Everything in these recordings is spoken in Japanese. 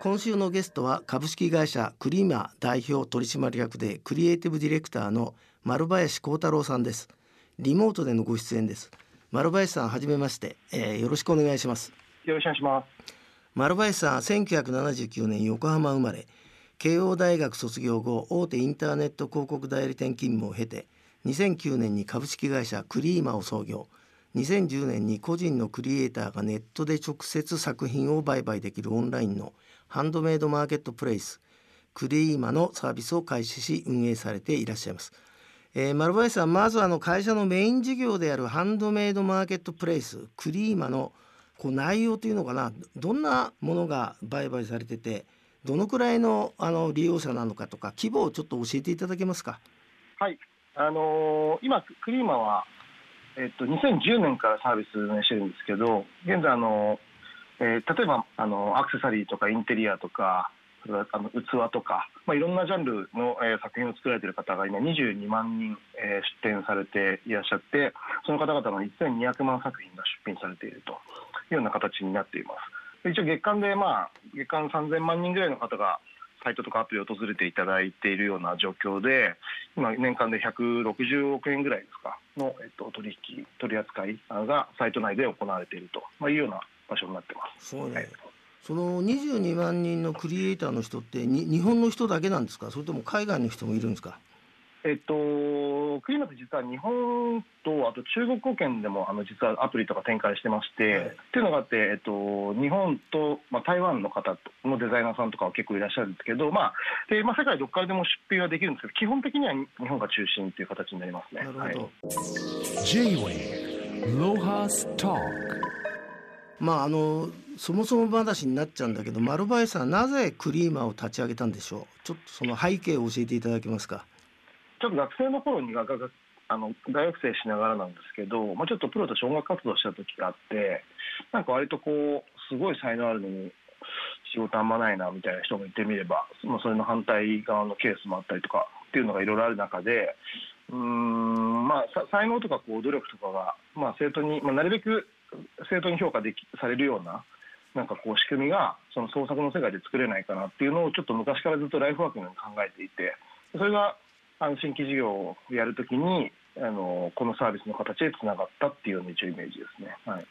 今週のゲストは株式会社クリーマ代表取締役でクリエイティブディレクターの丸林幸太郎さんです。リモートでのご出演です。丸林さんはじめまして、えー、よろしくお願いします。よろしくお願いします。丸林さん1979年横浜生まれ。慶応大学卒業後大手インターネット広告代理店勤務を経て2009年に株式会社クリーマを創業2010年に個人のクリエイターがネットで直接作品を売買できるオンラインのハンドメイドマーケットプレイスクリーマのサービスを開始し運営されていらっしゃいます。えー、丸林さんまずあの会社のメイン事業であるハンドメイドマーケットプレイスクリーマのこう内容というのかなどんなものが売買されててどのくらいのあの利用者なのかとか規模をちょっと教えていただけますか？はいあのー、今クリーマはえっと、2010年からサービス運営してるんですけど、現在あの、えー、例えばあのアクセサリーとかインテリアとか、あの器とか、まあ、いろんなジャンルの、えー、作品を作られている方が今22万人、えー、出展されていらっしゃってその方々の1200万作品が出品されているというような形になっています。一応月間で、まあ、月間3000万人ぐらいの方がサイトとかアプリを訪れていただいているような状況で、今、年間で160億円ぐらいですかの、えっと、取引、取り扱いがサイト内で行われていると、まあ、いうような場所になってます。そうね、はい。その22万人のクリエイターの人ってに日本の人だけなんですか？それとも海外の人もいるんですか？えっと、クリーマって実は日本とあと中国語圏でもあの実はアプリとか展開してまして、はい、っていうのがあって、えっと、日本と、まあ、台湾の方のデザイナーさんとかは結構いらっしゃるんですけど、まあでまあ、世界どこからでも出品はできるんですけど基本的には日本が中心という形になりますね。なるほど、はい、J-Way ロハスタまああのそもそも話になっちゃうんだけど丸林さんなぜクリーマーを立ち上げたんでしょう？ちょっとその背景を教えていただけますか？ょっと学生の頃にあの大学生しながらなんですけど、まあ、ちょっとプロとして音楽活動した時があってなんか割とこうすごい才能あるのに仕事あんまないなみたいな人もいてみれば、まあ、それの反対側のケースもあったりとかっていうのがいろいろある中でうんまあ才能とかこう努力とかが、まあ、正当に、まあ、なるべく正当に評価できされるようななんかこう仕組みがその創作の世界で作れないかなっていうのをちょっと昔からずっとライフワークのように考えていてそれが新規事業をやるときにあのこのサービスの形でつながったっていうような一応イメージですね。はい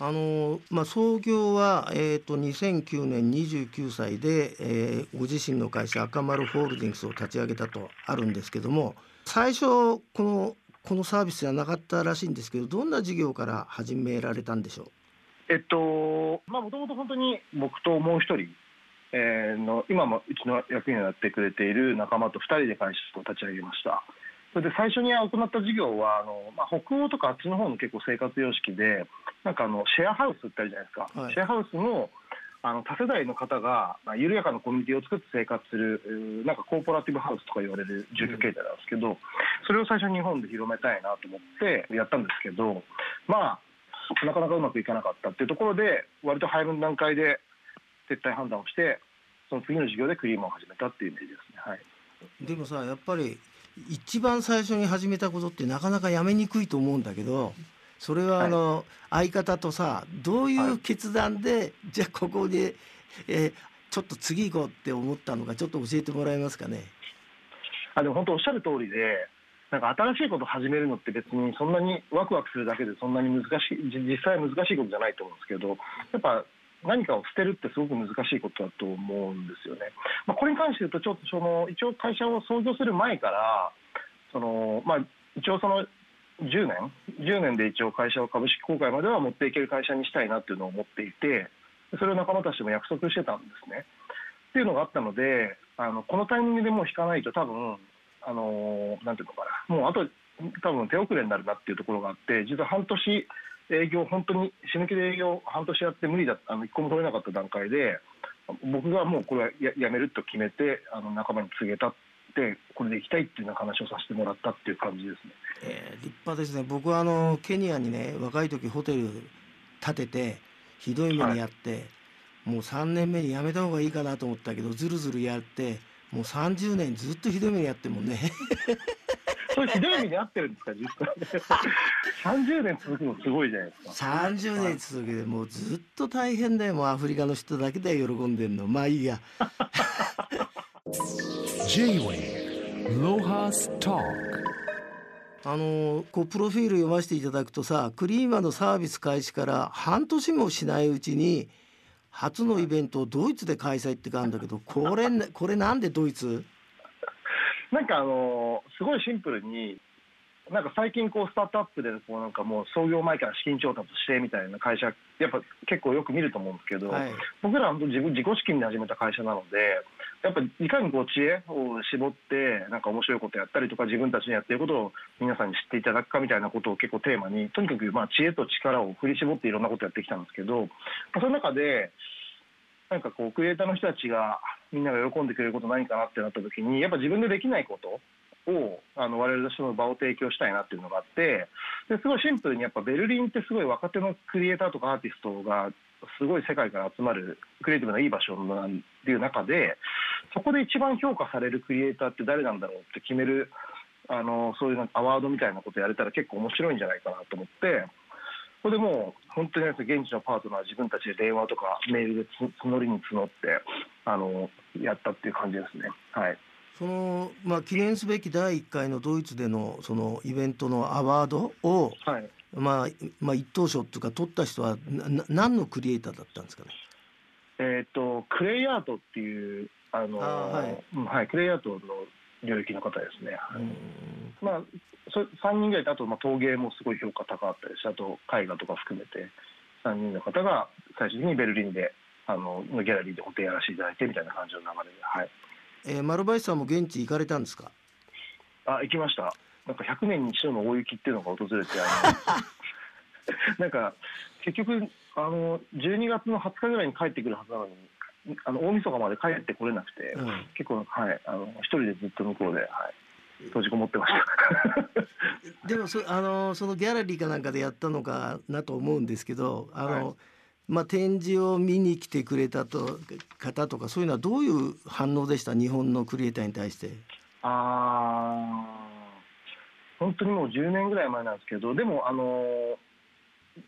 あのまあ、創業は、えーと、2009年29歳で、えー、ご自身の会社赤丸ホールディングスを立ち上げたとあるんですけども最初このこのサービスじゃなかったらしいんですけどどんな事業から始められたんでしょう？えっとまあもともと本当に僕ともう一人えー、の今もうちの役員をやってくれている仲間と2人で会社を立ち上げました。それで最初に行った事業はあの、まあ、北欧とかあっちの方の結構生活様式でなんかあのシェアハウスってあるじゃないですか、はい、シェアハウスのあの多世代の方が、まあ、緩やかなコミュニティを作って生活するなんかコーポラティブハウスとか言われる住居形態なんですけど、うん、それを最初に日本で広めたいなと思ってやったんですけどまあなかなかうまくいかなかったっていうところで割と早めの段階で撤退判断をしてその次の授業でクリームを始めたっていうイメージですね。はい、でもさやっぱり一番最初に始めたことってなかなかやめにくいと思うんだけどそれはあの、はい、相方とさどういう決断で、はい、じゃあここで、えー、ちょっと次行こうって思ったのかちょっと教えてもらえますかね？あでも本当おっしゃる通りでなんか新しいことを始めるのって別にそんなにワクワクするだけでそんなに難しい実際難しいことじゃないと思うんですけどやっぱ何かを捨てるってすごく難しいことだと思うんですよね。まあ、これに関して言うとちょっとその一応会社を創業する前からその、まあ、一応その10年？10年で一応会社を株式公開までは持っていける会社にしたいなっていうのを思っていてそれを仲間たちも約束してたんですね。っていうのがあったのであのこのタイミングでもう引かないと多分あのなんていうのかなもうあと多分手遅れになるなっていうところがあって実は半年営業、本当に死ぬ気で営業半年やって無理だあの1個も取れなかった段階で僕がもうこれはややめると決めてあの仲間に告げたってこれで行きたいっていうような話をさせてもらったっていう感じですね。えー、立派ですね。僕はあのケニアにね若い時ホテル建ててひどい目にやって、はい、もう3年目に辞めた方がいいかなと思ったけどずるずるやってもう30年ずっとひどい目にやってもねそれひどい目に遭ってるんですか実際。30年続くのすごいじゃないですか。30年続けてもうずっと大変だよ。もうアフリカの人だけで喜んでんの。まあいいや。J-Way ロハスタあのこうプロフィール読ませていただくとさクリーマのサービス開始から半年もしないうちに初のイベントをドイツで開催ってかあるんだけどこれこれなんでドイツ？なんかあのすごいシンプルになんか最近こうスタートアップでこうなんかもう創業前から資金調達してみたいな会社やっぱ結構よく見ると思うんですけど、はい。僕らは本当自分自己資金で始めた会社なのでやっぱりいかにこう知恵を絞ってなんか面白いことやったりとか自分たちにやってることを皆さんに知っていただくかみたいなことを結構テーマにとにかくまあ知恵と力を振り絞っていろんなことやってきたんですけど、まあその中でなんかこうクリエイターの人たちがみんなが喜んでくれること何かなってなった時にやっぱ自分でできないことをあの我々としての場を提供したいなっていうのがあってですごいシンプルにやっぱベルリンってすごい若手のクリエイターとかアーティストがすごい世界から集まるクリエイティブないい場所なんっていう中でそこで一番評価されるクリエイターって誰なんだろうって決めるあのそういうアワードみたいなことやれたら結構面白いんじゃないかなと思って。これでもう本当に現地のパートナー自分たちで電話とかメールでつ募りに募ってあのやったっていう感じですね。はい。その、まあ、記念すべき第1回のドイツでのそのイベントのアワードを、はい。まあまあ、一等賞っていうか取った人はなな何のクリエイターだったんですかね？えっ、とクレイアートっていうあのはいうんはいクレイアートの領域の方ですね。はいうんまあそ3人ぐらいであとまあ陶芸もすごい評価高かったですしあと絵画とか含めて3人の方が最終的にベルリンであののギャラリーで個展やらせていただいてみたいな感じの流れではい。えー丸林さんも現地行かれたんですか？あ行きましたなんか100年に一度の大雪っていうのが訪れて なんか結局あの12月の20日ぐらいに帰ってくるはずなのにあの大晦日まで帰ってこれなくて、うん。結構はいあの一人でずっと向こうで、はい、閉じこもってました。でもそあのそのギャラリーかなんかでやったのかなと思うんですけどあの、はい。まあ、展示を見に来てくれたと方とかそういうのはどういう反応でした？日本のクリエイターに対して。あー本当にもう10年ぐらい前なんですけどでもあの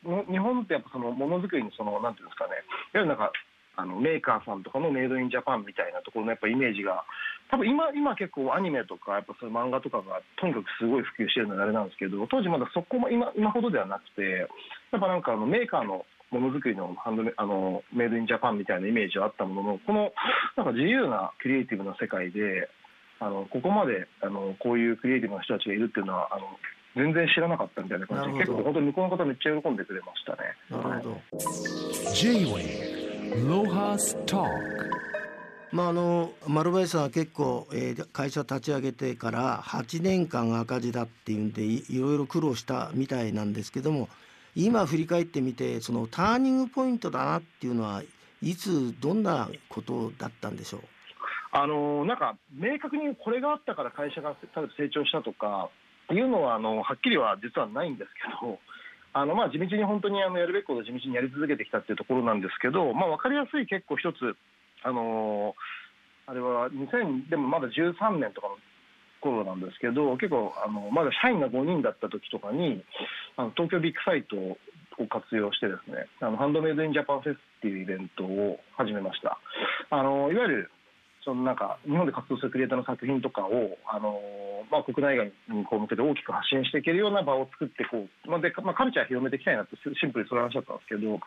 の日本ってやっぱそのものづくりのそのなんていうんですかね。いわゆるなんかあのメーカーさんとかのメイドインジャパンみたいなところのやっぱイメージが多分今今結構アニメとかやっぱそういう漫画とかがとにかくすごい普及してるのであれなんですけど当時まだそこも今今ほどではなくてやっぱなんかあのメーカーのものづくりのハンドメあのメイドインジャパンみたいなイメージはあったもののこのなんか自由なクリエイティブな世界であのここまであのこういうクリエイティブな人たちがいるっていうのはあの全然知らなかったみたいな感じで結構本当に向こうの方めっちゃ喜んでくれましたね。なるほど、スタまああの丸林さんは結構、えー会社立ち上げてから8年間赤字だっていうんでいいろいろ苦労したみたいなんですけども今振り返ってみてそのターニングポイントだなっていうのはいつどんなことだったんでしょう？あのなんか明確にこれがあったから会社が成長したとかいうのはあのはっきりは実はないんですけどあのまあ地道に本当にあのやるべきことを地道にやり続けてきたっていうところなんですけど、まあ、分かりやすい結構一つあのあれは2000でもまだ13年とかの頃なんですけど結構あのまだ社員が5人だった時とかにあの東京ビッグサイトを活用してですねあのハンドメイドインジャパンフェスっていうイベントを始めました。あのいわゆるそのなんか日本で活動するクリエイターの作品とかを、あのまあ、国内外にこう向けて大きく発信していけるような場を作ってこう、まあでまあ、カルチャー広めていきたいなってシンプルにそういう話だったんですけど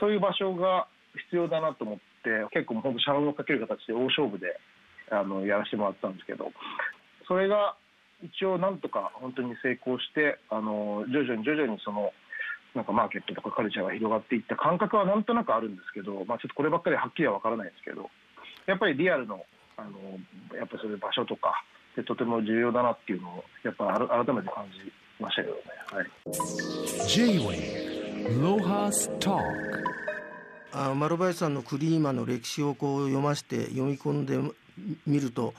そういう場所が必要だなと思って結構もう本当シャンをかける形で大勝負であのやらせてもらったんですけどそれが一応なんとか本当に成功してあの徐々に徐々にそのなんかマーケットとかカルチャーが広がっていった感覚はなんとなくあるんですけど、まあ、ちょっとこればっかりはっきりは分からないですけどやっぱりリアルのあのやっぱりそういう場所とかでとても重要だなっていうのをやっぱ改めて感じましたけどね。はい。J-Way ロハスタあ丸林さんのクリーマの歴史をこう読ませて読み込んでみると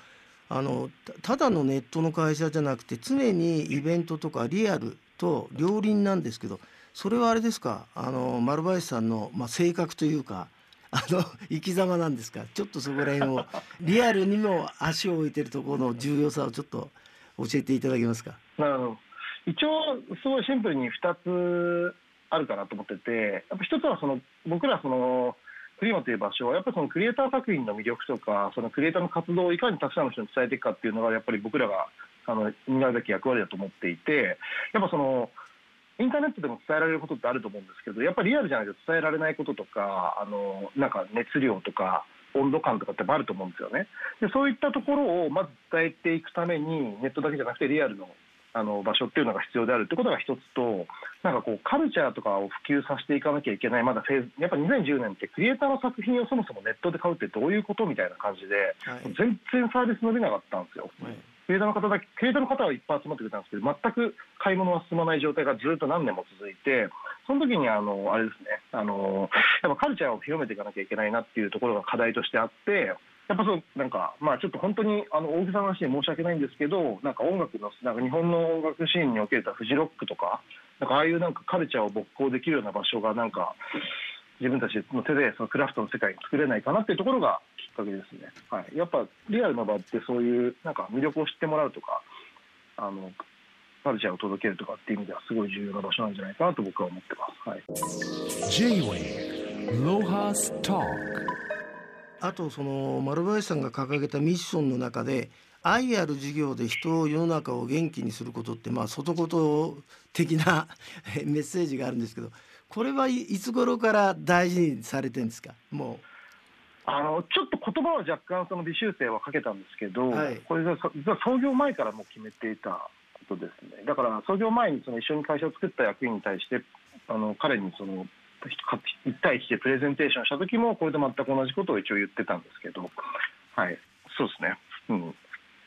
あのたただのネットの会社じゃなくて常にイベントとかリアルと両輪なんですけどそれはあれですか？あの丸林さんの、まあ、性格というかあの生き様なんですか？ちょっとそこら辺をリアルにも足を置いてるところの重要さをちょっと教えていただけますか？なるほど一応すごいシンプルに2つあるかなと思っててやっぱ一つはその僕らそのクリマという場所はやっぱそのクリエイター作品の魅力とかそのクリエイターの活動をいかにたくさんの人に伝えていくかっていうのがやっぱり僕らがあの担うべき役割だと思っていてやっぱそのインターネットでも伝えられることってあると思うんですけどやっぱりリアルじゃないと伝えられないこととかあのなんか熱量とか温度感とかってあると思うんですよね。でそういったところをまず伝えていくためにネットだけじゃなくてリアルのあの場所っていうのが必要であるってことが一つとなんかこうカルチャーとかを普及させていかなきゃいけないまだフェーズやっぱ2010年ってクリエイターの作品をそもそもネットで買うってどういうことみたいな感じで、はい。全然サービス伸びなかったんですよ。はいクリエイターの方だけクリエイターの方はいっぱい集まってくれたんですけど全く買い物は進まない状態がずっと何年も続いてその時にあのあれですねあのやっぱカルチャーを広めていかなきゃいけないなっていうところが課題としてあってやっぱそうなんかまあちょっと本当にあの大げさな話で申し訳ないんですけどなんか音楽のなんか日本の音楽シーンにおけるフジロックとかなんかああいうなんかカルチャーを勃興できるような場所がなんか自分たちの手でそのクラフトの世界に作れないかなっていうところがきっかけですね。はい、やっぱリアルな場ってそういうなんか魅力を知ってもらうとかあのカルチャーを届けるとかっていう意味ではすごい重要な場所なんじゃないかなと僕は思ってます。はい。J-Wave Lohas Talk あとその丸林さんが掲げたミッションの中で愛ある事業で人を世の中を元気にすることってまあ外言的な メッセージがあるんですけどこれはいいつ頃から大事にされてるんですか？もあのちょっと言葉は若干その微修正はかけたんですけど、はい。これがそ実は創業前からもう決めていたことですね。だから創業前にその一緒に会社を作った役員に対してあの彼にその1対1でプレゼンテーションした時もこれと全く同じことを一応言ってたんですけどはい。そうですね。うん。う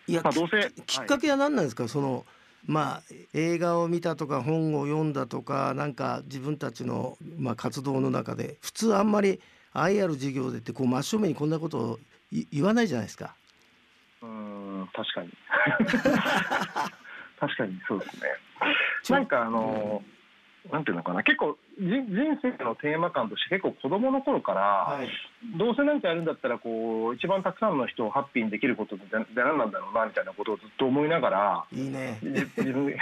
いや、まあどうせききっかけは何なんですか、そのまあ映画を見たとか本を読んだとかなんか自分たちの、まあ、活動の中で普通あんまり愛ある事業でってこう真正面にこんなことをい言わないじゃないですか。うーん確かに 確かにそうですねなんかあの、なんていうのかな結構じ人生のテーマ感として結構子供の頃から、はいどうせ何かやるんだったらこう一番たくさんの人をハッピーにできることって何何なんだろうなみたいなことをずっと思いながらいいね。じ自分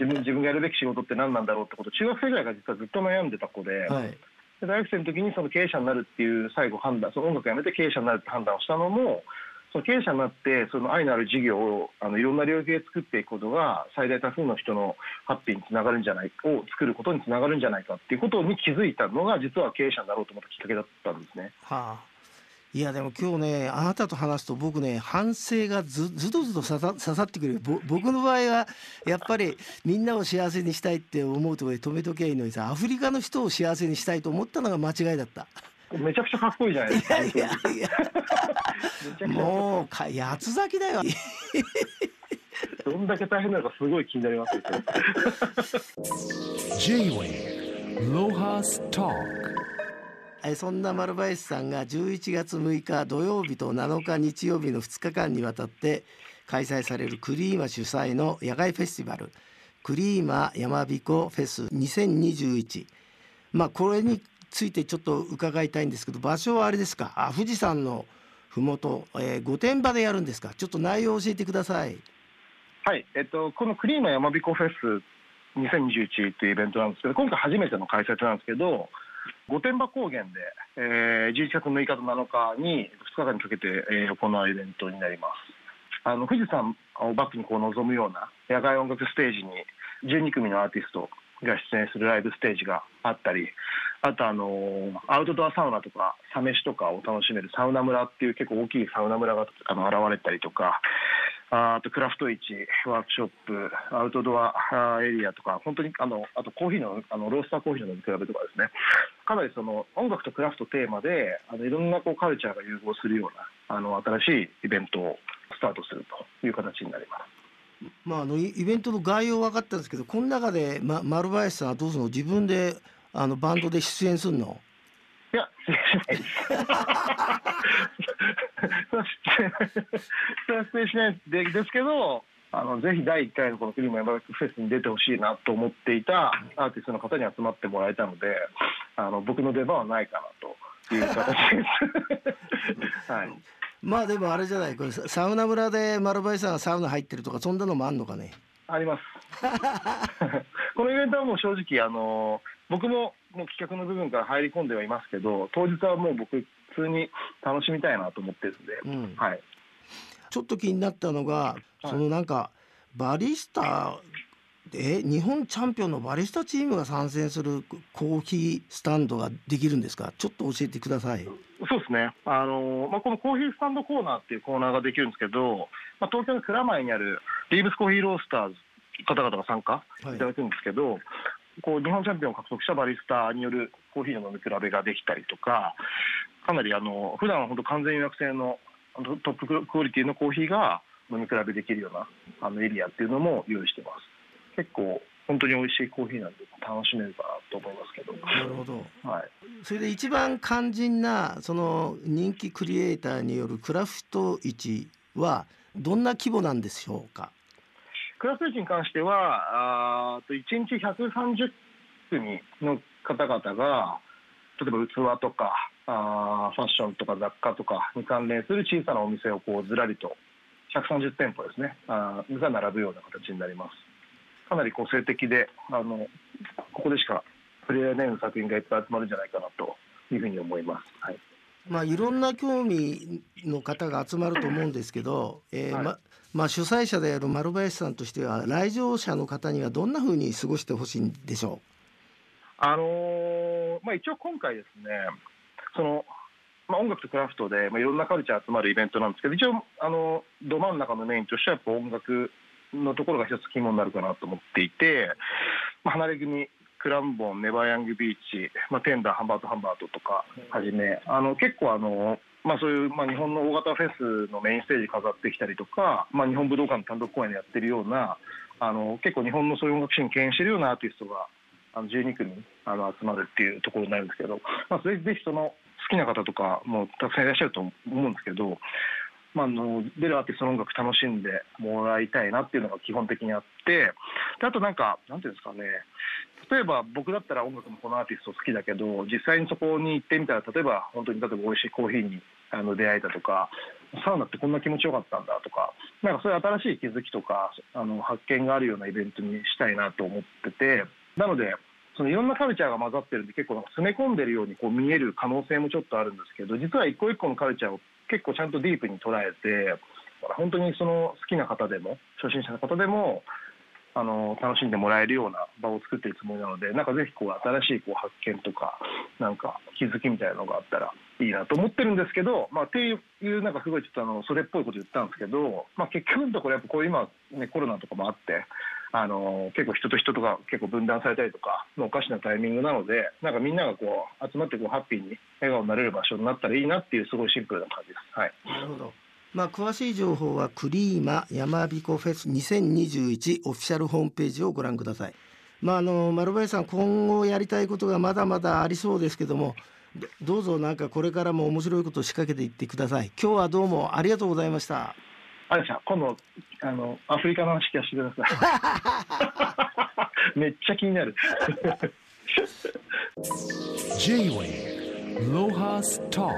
自分 自分がやるべき仕事って何なんだろうってこと中学生ぐらいから実はずっと悩んでた子で,、はい。で大学生の時にその経営者になるっていう最後判断その音楽やめて経営者になるって判断をしたのもその経営者になってその愛のある事業をあのいろんな領域で作っていくことが最大多数の人のハッピーにつながるんじゃないかを作ることにつながるんじゃないかっていうことに気づいたのが実は経営者になろうと思ったきっかけだったんですね。はあ。いやでも今日ねあなたと話すと僕ね反省がずずどずど刺さ刺さってくるぼ僕の場合はやっぱりみんなを幸せにしたいって思うところで止めときゃいいのにさアフリカの人を幸せにしたいと思ったのが間違いだった。めちゃくちゃかっこいいじゃないですか。いやいや もうか八つ咲きだよ。どんだけ大変なのかすごい気になりますよ。J-Wave Lohas Talk えそんな丸林さんが11月6日土曜日と7日日曜日の2日間にわたって開催されるクリーマ主催の野外フェスティバルクリーマ山彦フェス2021まあこれについてちょっと伺いたいんですけど場所はあれですか？あ富士山の麓、えー、御殿場でやるんですか？ちょっと内容を教えてください。はい、えっと、このクリーマ山彦フェス2021というイベントなんですけど、今回初めての開催なんですけど、御殿場高原で、えー、11月6日と7日に2日間にかけて、えー行うイベントになります。あの富士山をバックにこう望むような野外音楽ステージに12組のアーティストが出演するライブステージがあったり、あとあのアウトドアサウナとかサ飯とかを楽しめるサウナ村っていう結構大きいサウナ村があの現れたりとか、あとクラフト市、ワークショップ、アウトドアエリアとか、本当にあのあとコーヒーのあのロースターコーヒーの飲み比べとかですね、かなりその音楽とクラフトテーマで、あのいろんなこうカルチャーが融合するようなあの新しいイベントをスタートするという形になります。まあ、あのイベントの概要分かったんですけどこの中で、ま、丸林さんはどうするの自分であのバンドで出演するの？いや、失礼しないです。でですけど、あのぜひ第1回のこのクリーム山崎フェスに出てほしいなと思っていたアーティストの方に集まってもらえたので、あの僕の出番はないかなという形です。はい。まあでもあれじゃないこれササウナ村で丸林さんがサウナ入ってるとかそんなのもあんのかね？あります。このイベントはもう正直、あの僕ももう企画の部分から入り込んではいますけど、当日はもう僕、普通に楽しみたいなと思ってるんで、うん。はい。ちょっと気になったのが、そのなんかバリスタで日本チャンピオンのバリスタチームが参戦するコーヒースタンドができるんですか？ちょっと教えてください。そうですね、あのまあ、このコーヒースタンドコーナーっていうコーナーができるんですけど、まあ、東京の蔵前にあるリーブスコーヒーロースターズ方々が参加はい。いただくんですけど、こう日本チャンピオンを獲得したバリスタによるコーヒーの飲み比べができたりとか、かなりあの普段は本当完全予約制のトップクオリティのコーヒーが飲み比べできるようなあのエリアっていうのも用意してます。結構本当に美味しいコーヒーなんで楽しめるかなと思いますけど。なるほど。はいそれで一番肝心なその人気クリエイターによるクラフト市はどんな規模なんでしょうか？クラスレチに関しては、あと1日130組の方々が、例えば器とかあファッションとか雑貨とかに関連する小さなお店をこうずらりと130店舗ですね、あが並ぶような形になります。かなり個性的で、あのここでしか触れられない作品がいっぱい集まるんじゃないかなというふうに思います。はいまあいろんな興味の方が集まると思うんですけど、えーはい。ままあ主催者である丸林さんとしては来場者の方にはどんな風に過ごしてほしいんでしょあのーまあ、一応今回ですね、そのまあ、音楽とクラフトで、まあ、いろんなカルチャー集まるイベントなんですけど、一応、あのど真ん中のメインとしてはやっぱ音楽のところが一つ肝になるかなと思っていて、まあ、離れ組、クランボン、ネバーヤングビーチ、まあ、テンダー、ハンバート、ハンバートとかはじめ、あの結構あの、まあ、そういう、まあ、日本の大型フェスのメインステージ飾ってきたりとか、まあ、日本武道館の単独公演でやってるような、あの結構日本のそういう音楽シーンを牽引してるようなアーティストがあの12組あの集まるっていうところになるんですけど、まあ、ぜひぜひその好きな方とかもたくさんいらっしゃると思うんですけど、まあ、の出るアーティストの音楽楽しんでもらいたいなっていうのが基本的にあってであとなんかなんていうんですかね。例えば僕だったら音楽もこのアーティスト好きだけど実際にそこに行ってみたら例えば本当に例えば美味しいコーヒーにあの出会えたとかサウナってこんな気持ちよかったんだとかなんかそういう新しい気づきとかあの発見があるようなイベントにしたいなと思っててなのでそのいろんなカルチャーが混ざってるんで結構詰め込んでるようにこう見える可能性もちょっとあるんですけど実は一個一個のカルチャーを結構ちゃんとディープに捉えて本当にその好きな方でも初心者の方でもあの楽しんでもらえるような場を作ってるつもりなのでなんかぜひこう新しいこう発見とかなんか気づきみたいなのがあったらいいなと思ってるんですけど、まあ、っていうなんかすごいちょっとあのそれっぽいこと言ったんですけど、まあ、結局のところやっぱこう今、ね、コロナとかもあってあの結構人と人とか結構分断されたりとかおかしなタイミングなのでなんかみんながこう集まってこうハッピーに笑顔になれる場所になったらいいなっていうすごいシンプルな感じです。はいなるほど。まあ詳しい情報はクリーマ山彦フェス2021オフィシャルホームページをご覧ください。まああの丸林さん今後やりたいことがまだまだありそうですけどもどうぞなんかこれからも面白いことを仕掛けていってください。今日はどうもありがとうございました。あれさん今度あのアフリカの話聞かせてください。めっちゃ気になる。J-Wave Lohas Talk